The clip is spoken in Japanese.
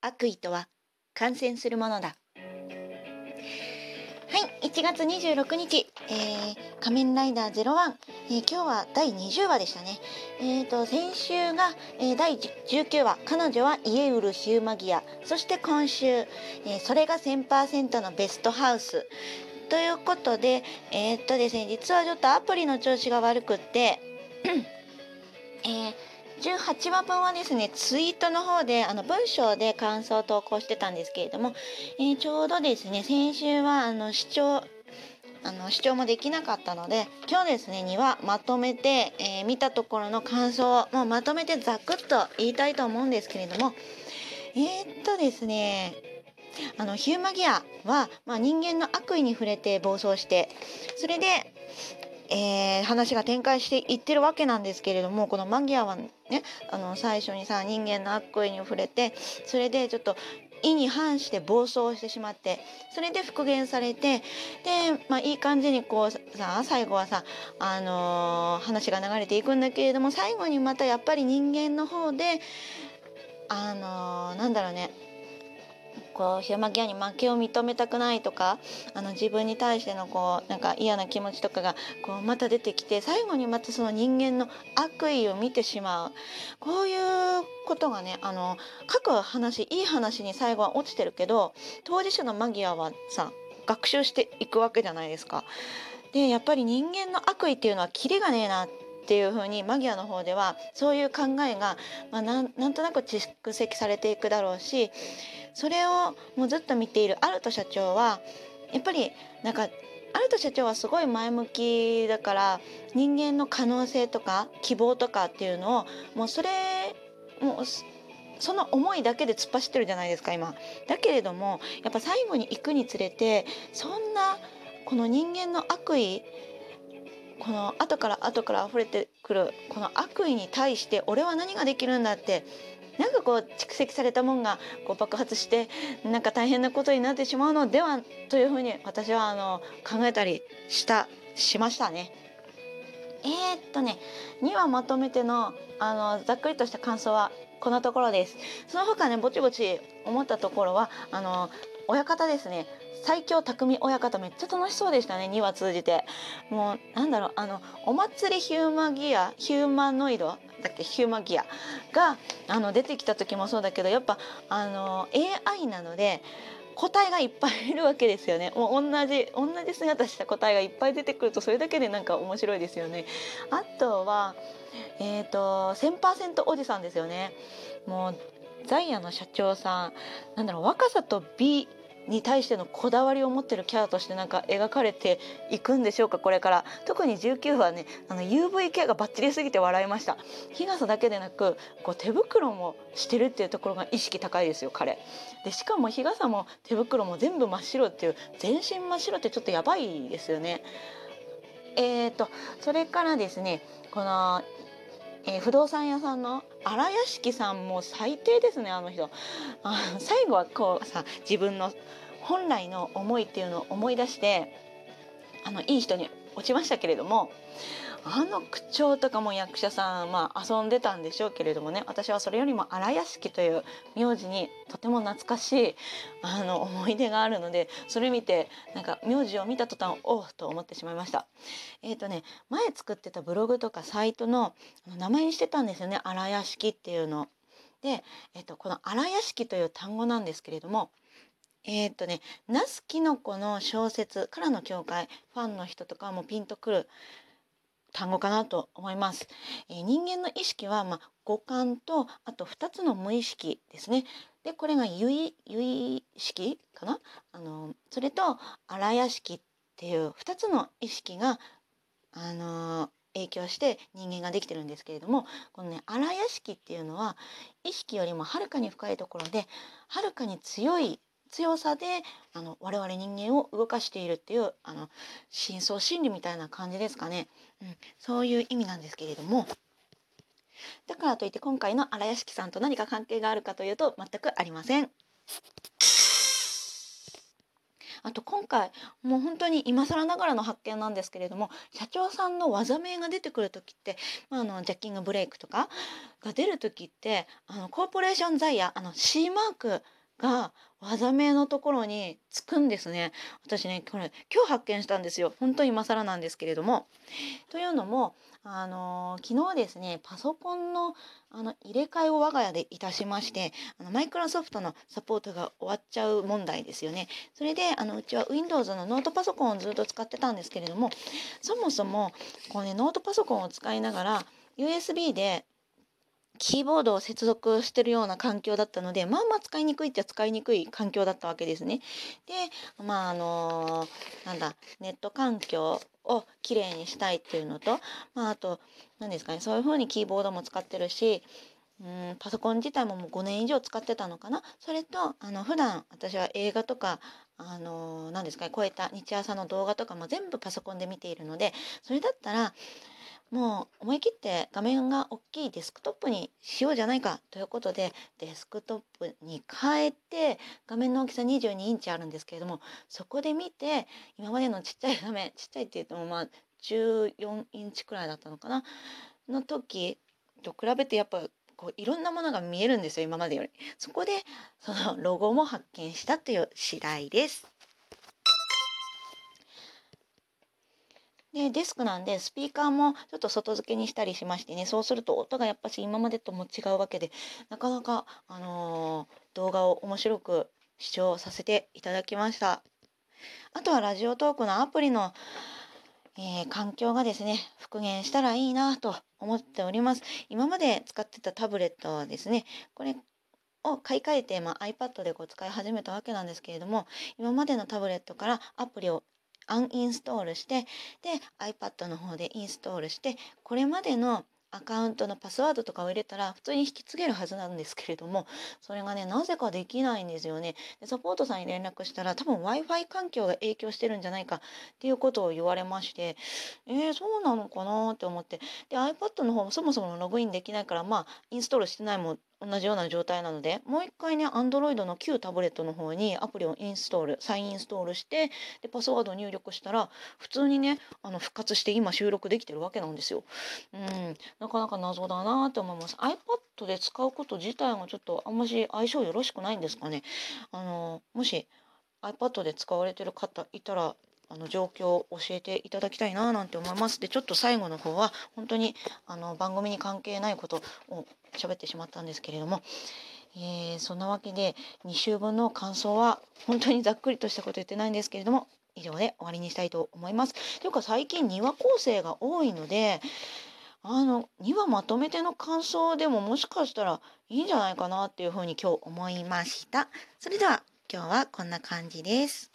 悪意とは感染するものだ。はい1月26日、えー、仮面ライダー01、えー、今日は第20話でしたね。えーと先週が、えー、第19話彼女は家売るヒューマギア。そして今週、えー、それが1000%のベストハウス。ということでえー、っとですね実はちょっとアプリの調子が悪くってえー18話分はですねツイートの方であの文章で感想を投稿してたんですけれども、えー、ちょうどですね先週はあの視聴あの視聴もできなかったので今日ですねにはまとめて、えー、見たところの感想をもうまとめてざくっと言いたいと思うんですけれどもえー、っとですねあのヒューマギアは、まあ、人間の悪意に触れて暴走してそれでえー、話が展開していってるわけなんですけれどもこのマギアはねあの最初にさ人間の悪意に触れてそれでちょっと意に反して暴走してしまってそれで復元されてで、まあ、いい感じにこうさ最後はさ、あのー、話が流れていくんだけれども最後にまたやっぱり人間の方であのー、なんだろうねこうヒューマギアに負けを認めたくないとかあの自分に対してのこうなんか嫌な気持ちとかがこうまた出てきて最後にまたその人間の悪意を見てしまうこういうことがねあの各話いい話に最後は落ちてるけど当事者のマギアはさ学習していくわけじゃないですか。でやっぱり人間の悪意っていうのはキリがねえなっていう風にマギアの方ではそういう考えが、まあ、なんとなく蓄積されていくだろうしそれをもうずっと見ているアルト社長はやっぱりなんかアルト社長はすごい前向きだから人間の可能性とか希望とかっていうのをもうそれもうその思いだけで突っ走ってるじゃないですか今。だけれどもやっぱ最後に行くにつれてそんなこの人間の悪意この後から後から溢れてくるこの悪意に対して俺は何ができるんだってなんかこう蓄積されたもんがこう爆発してなんか大変なことになってしまうのではというふうに私はあの考えたりしたしましたね。えー、っとね2話まとめてのあのざっくりとした感想はこんなところです。その他ねぼちぼち思ったところはあの親方ですね最強匠親方めっちゃ楽しそうでしたね2話通じてもうなんだろうあのお祭りヒューマギアヒューマノイドだっけヒューマギアがあの出てきた時もそうだけどやっぱあの AI なので個体がいっぱいいるわけですよね。もう同じ同じ姿した個体がいっぱい出てくるとそれだけでなんか面白いですよね。あとはえっ、ー、と1000%おじさんですよね。もうザイアの社長さんなんだろう若さと美に対してのこだわりを持ってるキャラとしてなんか描かれていくんでしょうかこれから。特に19話ねあの UV ケアがバッチリすぎて笑いました。日傘だけでなくこう手袋もしてるっていうところが意識高いですよ彼。でしかも日傘も手袋も全部真っ白っていう全身真っ白ってちょっとやばいですよね。えーとそれからですねこのえー、不動産屋さんの荒屋敷さんも最低ですねあの人。あ最後はこうさ自分の本来の思いっていうのを思い出してあのいい人に落ちましたけれどもあの口調とかも役者さん、まあ、遊んでたんでしょうけれどもね私はそれよりも荒屋敷という名字にとても懐かしいあの思い出があるのでそれ見てなんか名字を見た途端おおと思ってしまいました。えっ、ー、とね前作ってたブログとかサイトの名前にしてたんですよね荒屋敷っていうの。で、えーと、この荒屋敷という単語なんですけれどもえー、っとね那須きのこの小説からの境界ファンの人とかもピンとくる単語かなと思います。えー、人間の意識は、まあ、五感とあと2つの無意識ですね。でこれが有意有意識かな？あのそれと荒屋敷っていう2つの意識があの影響して人間ができてるんですけれどもこのね荒屋敷っていうのは意識よりもはるかに深いところではるかに強い強さであの我々人間を動かしているっていうあの深層心理みたいな感じですかね、うん、そういう意味なんですけれどもだからといって今回の荒屋敷さんと何か関係があるかというと全くありません。あと今回もう本当に今更ながらの発見なんですけれども社長さんの技名が出てくる時って、まあ、あのジャッキングブレイクとかが出る時ってあのコーポレーションザイヤーあの C マークが技名のところにつくんですね。私ねこれ今日発見したんですよ。本当に今更なんですけれども。というのもあのー、昨日ですねパソコンのあの入れ替えを我が家でいたしましてあのマイクロソフトのサポートが終わっちゃう問題ですよね。それであのうちは Windows のノートパソコンをずっと使ってたんですけれどもそもそもこうねノートパソコンを使いながら USB でキーボードを接続してるような環境だったのでまあまあ使いにくいっちゃ使いにくい環境だったわけですね。でまああのー、なんだネット環境をきれいにしたいっていうのと、まあ、あと何ですかねそういう風にキーボードも使ってるしうんパソコン自体ももう5年以上使ってたのかなそれとあの普段私は映画とかあの何ですかねこういった日朝の動画とかも全部パソコンで見ているのでそれだったらもう思い切って画面が大きいデスクトップにしようじゃないかということでデスクトップに変えて画面の大きさ22インチあるんですけれどもそこで見て今までのちっちゃい画面ちっちゃいって言ってもまあ14インチくらいだったのかなの時と比べてやっぱこういろんなものが見えるんですよ今までより。そこでそのロゴも発見したという次第です。でデスクなんでスピーカーもちょっと外付けにしたりしましてねそうすると音がやっぱし今までとも違うわけでなかなか、あのー、動画を面白く視聴させていただきました。あとはラジオトークのアプリの、えー、環境がですね復元したらいいなと思っております。今まで使ってたタブレットはですねこれを買い替えて、まあ、iPad でこう使い始めたわけなんですけれども今までのタブレットからアプリをアンインストールしてで iPad の方でインストールしてこれまでのアカウントのパスワードとかを入れたら普通に引き継げるはずなんですけれどもそれがねなぜかできないんですよね。でサポートさんに連絡したら多分 w i f i 環境が影響してるんじゃないかっていうことを言われましてえー、そうなのかなって思って。で iPad の方もそもそもログインできないからまあインストールしてないも同じような状態なのでもう一回ね Android の旧タブレットの方にアプリをインストール再インストールしてでパスワードを入力したら普通にねあの復活して今収録できてるわけなんですよ。うんなかなか謎だなって思います。iPad で使うこと自体がちょっとあんまし相性よろしくないんですかね。あのもし iPad で使われてる方いたらあの状況を教えていただきたいななんて思います。でちょっと最後の方は本当にあの番組に関係ないことを喋ってしまったんですけれども、えー、そんなわけで2週分の感想は本当にざっくりとしたこと言ってないんですけれども以上で終わりにしたいと思います。というか最近庭構成が多いのであの2話まとめての感想でももしかしたらいいんじゃないかなっていうふうに今日思いました。それでは今日はこんな感じです。